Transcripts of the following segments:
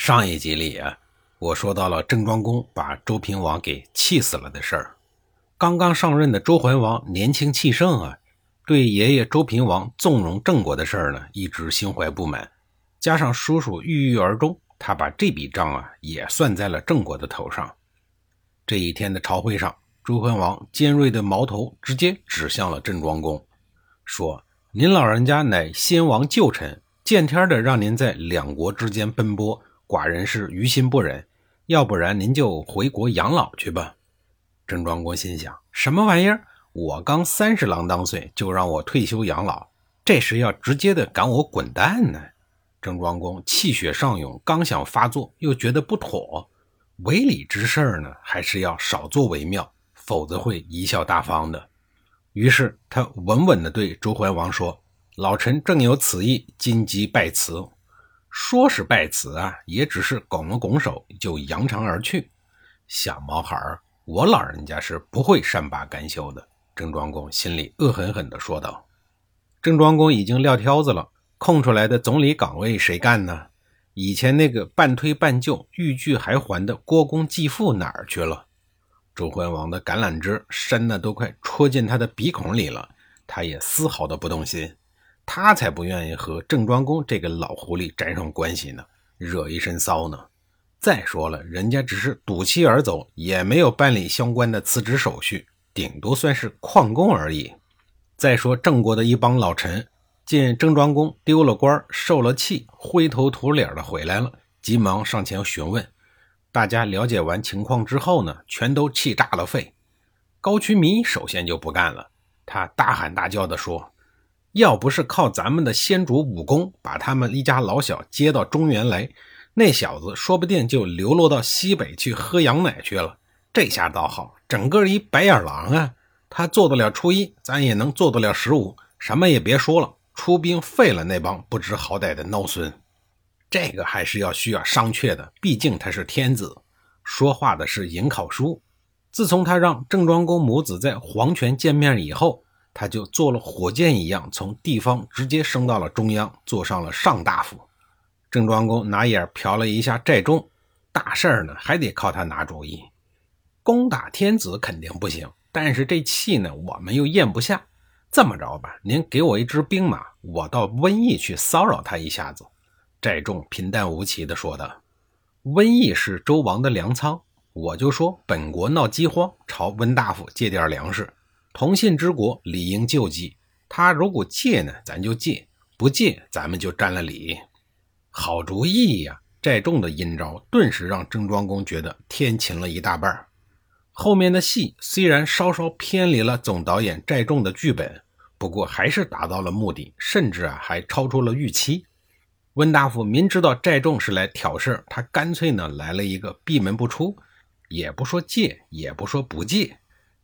上一集里啊，我说到了郑庄公把周平王给气死了的事儿。刚刚上任的周桓王年轻气盛啊，对爷爷周平王纵容郑国的事儿呢，一直心怀不满。加上叔叔郁郁而终，他把这笔账啊也算在了郑国的头上。这一天的朝会上，周桓王尖锐的矛头直接指向了郑庄公，说：“您老人家乃先王旧臣，见天的让您在两国之间奔波。”寡人是于心不忍，要不然您就回国养老去吧。郑庄公心想：什么玩意儿？我刚三十郎当岁，就让我退休养老，这是要直接的赶我滚蛋呢？郑庄公气血上涌，刚想发作，又觉得不妥，违礼之事呢，还是要少做为妙，否则会贻笑大方的。于是他稳稳地对周桓王说：“老臣正有此意，今即拜辞。”说是拜辞啊，也只是拱了拱手就扬长而去。小毛孩儿，我老人家是不会善罢甘休的。郑庄公心里恶狠狠地说道。郑庄公已经撂挑子了，空出来的总理岗位谁干呢？以前那个半推半就、欲拒还还的郭公继父哪儿去了？周桓王的橄榄枝深的都快戳进他的鼻孔里了，他也丝毫的不动心。他才不愿意和郑庄公这个老狐狸沾上关系呢，惹一身骚呢。再说了，人家只是赌气而走，也没有办理相关的辞职手续，顶多算是旷工而已。再说郑国的一帮老臣，见郑庄公丢了官，受了气，灰头土脸的回来了，急忙上前询问。大家了解完情况之后呢，全都气炸了肺。高渠弥首先就不干了，他大喊大叫的说。要不是靠咱们的先主武功把他们一家老小接到中原来，那小子说不定就流落到西北去喝羊奶去了。这下倒好，整个一白眼狼啊！他做得了初一，咱也能做得了十五。什么也别说了，出兵废了那帮不知好歹的孬孙。这个还是要需要商榷的，毕竟他是天子，说话的是颍考叔。自从他让郑庄公母子在黄泉见面以后。他就做了火箭一样，从地方直接升到了中央，坐上了上大夫。郑庄公拿眼瞟了一下寨众，大事儿呢还得靠他拿主意。攻打天子肯定不行，但是这气呢我们又咽不下。这么着吧，您给我一支兵马，我到瘟疫去骚扰他一下子。寨众平淡无奇地说道：“瘟疫是周王的粮仓，我就说本国闹饥荒，朝温大夫借点粮食。”同信之国理应救济，他如果借呢，咱就借；不借，咱们就占了理。好主意呀！寨众的阴招顿时让郑庄公觉得天晴了一大半。后面的戏虽然稍稍偏离了总导演寨众的剧本，不过还是达到了目的，甚至啊还超出了预期。温大夫明知道寨众是来挑事他干脆呢来了一个闭门不出，也不说借，也不说不借。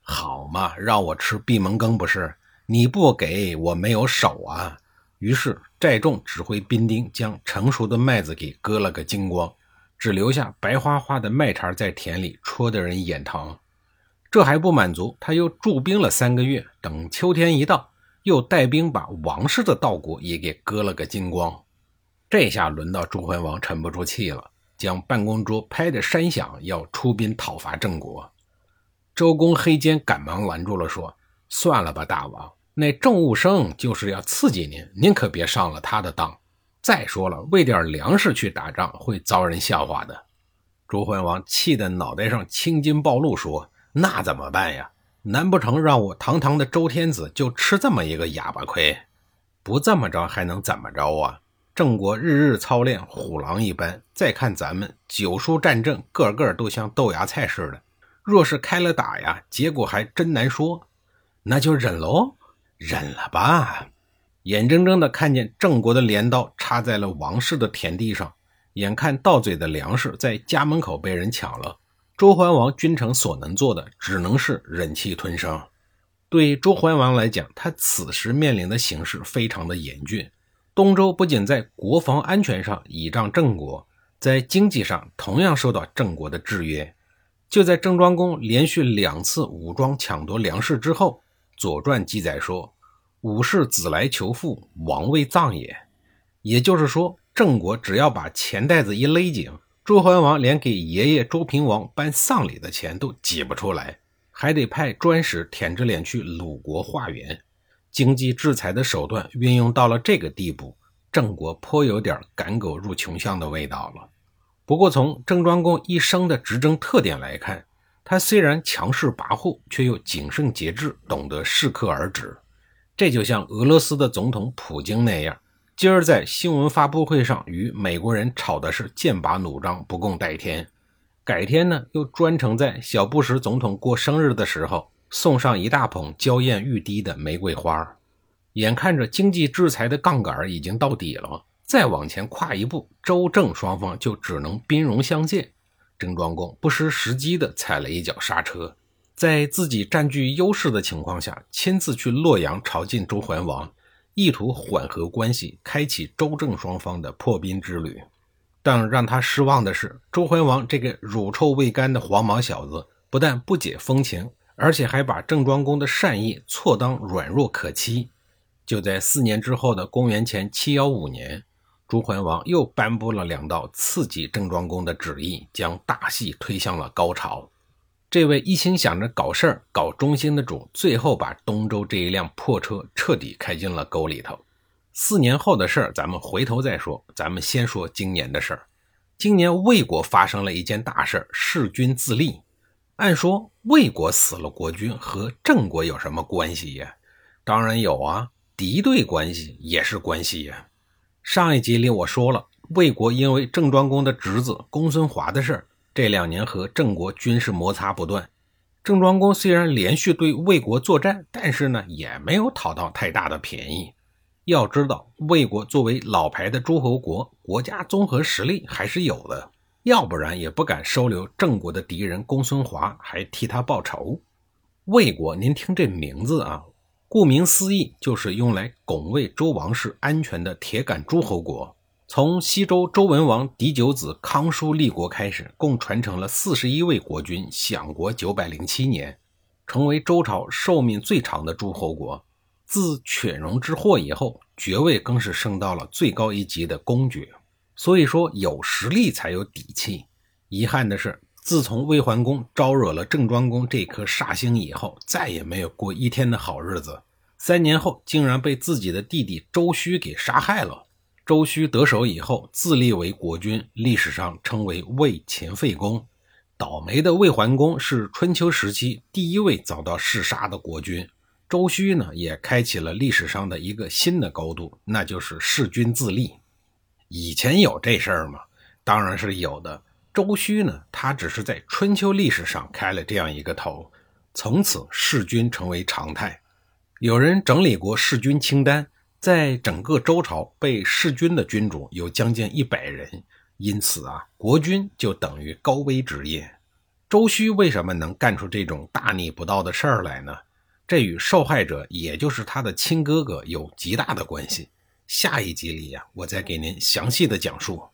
好嘛，让我吃闭门羹不是？你不给我没有手啊！于是寨众指挥兵丁将成熟的麦子给割了个精光，只留下白花花的麦茬在田里，戳得人眼疼。这还不满足，他又驻兵了三个月，等秋天一到，又带兵把王室的稻谷也给割了个精光。这下轮到朱桓王沉不住气了，将办公桌拍得山响，要出兵讨伐郑国。周公黑肩赶忙拦住了，说：“算了吧，大王，那郑务生就是要刺激您，您可别上了他的当。再说了，为点粮食去打仗会遭人笑话的。”周桓王气得脑袋上青筋暴露，说：“那怎么办呀？难不成让我堂堂的周天子就吃这么一个哑巴亏？不这么着还能怎么着啊？郑国日日操练，虎狼一般。再看咱们九叔战阵，个个都像豆芽菜似的。”若是开了打呀，结果还真难说。那就忍喽，忍了吧。眼睁睁的看见郑国的镰刀插在了王室的田地上，眼看到嘴的粮食在家门口被人抢了，周桓王君臣所能做的只能是忍气吞声。对周桓王来讲，他此时面临的形势非常的严峻。东周不仅在国防安全上倚仗郑国，在经济上同样受到郑国的制约。就在郑庄公连续两次武装抢夺粮食之后，《左传》记载说：“武士子来求父，王未葬也。”也就是说，郑国只要把钱袋子一勒紧，周桓王连给爷爷周平王办丧礼的钱都挤不出来，还得派专使舔着脸去鲁国化缘。经济制裁的手段运用到了这个地步，郑国颇有点赶狗入穷巷的味道了。不过，从郑庄公一生的执政特点来看，他虽然强势跋扈，却又谨慎节制，懂得适可而止。这就像俄罗斯的总统普京那样，今儿在新闻发布会上与美国人吵的是剑拔弩张，不共戴天；改天呢，又专程在小布什总统过生日的时候送上一大捧娇艳欲滴的玫瑰花。眼看着经济制裁的杠杆已经到底了。再往前跨一步，周郑双方就只能兵戎相见。郑庄公不失时机地踩了一脚刹车，在自己占据优势的情况下，亲自去洛阳朝觐周桓王，意图缓和关系，开启周郑双方的破冰之旅。但让他失望的是，周桓王这个乳臭未干的黄毛小子，不但不解风情，而且还把郑庄公的善意错当软弱可欺。就在四年之后的公元前七幺五年。朱桓王又颁布了两道刺激郑庄公的旨意，将大戏推向了高潮。这位一心想着搞事儿、搞中心的主，最后把东周这一辆破车彻底开进了沟里头。四年后的事儿，咱们回头再说。咱们先说今年的事儿。今年魏国发生了一件大事儿，弑君自立。按说魏国死了国君和郑国有什么关系呀？当然有啊，敌对关系也是关系呀。上一集里我说了，魏国因为郑庄公的侄子公孙华的事儿，这两年和郑国军事摩擦不断。郑庄公虽然连续对魏国作战，但是呢，也没有讨到太大的便宜。要知道，魏国作为老牌的诸侯国，国家综合实力还是有的，要不然也不敢收留郑国的敌人公孙华，还替他报仇。魏国，您听这名字啊。顾名思义，就是用来拱卫周王室安全的铁杆诸侯国。从西周周文王嫡九子康叔立国开始，共传承了四十一位国君，享国九百零七年，成为周朝寿命最长的诸侯国。自犬戎之祸以后，爵位更是升到了最高一级的公爵。所以说，有实力才有底气。遗憾的是。自从魏桓公招惹了郑庄公这颗煞星以后，再也没有过一天的好日子。三年后，竟然被自己的弟弟周须给杀害了。周须得手以后，自立为国君，历史上称为魏秦废公。倒霉的魏桓公是春秋时期第一位遭到弑杀的国君。周须呢，也开启了历史上的一个新的高度，那就是弑君自立。以前有这事儿吗？当然是有的。周须呢，他只是在春秋历史上开了这样一个头，从此弑君成为常态。有人整理过弑君清单，在整个周朝被弑君的君主有将近一百人，因此啊，国君就等于高危职业。周须为什么能干出这种大逆不道的事儿来呢？这与受害者，也就是他的亲哥哥有极大的关系。下一集里呀，我再给您详细的讲述。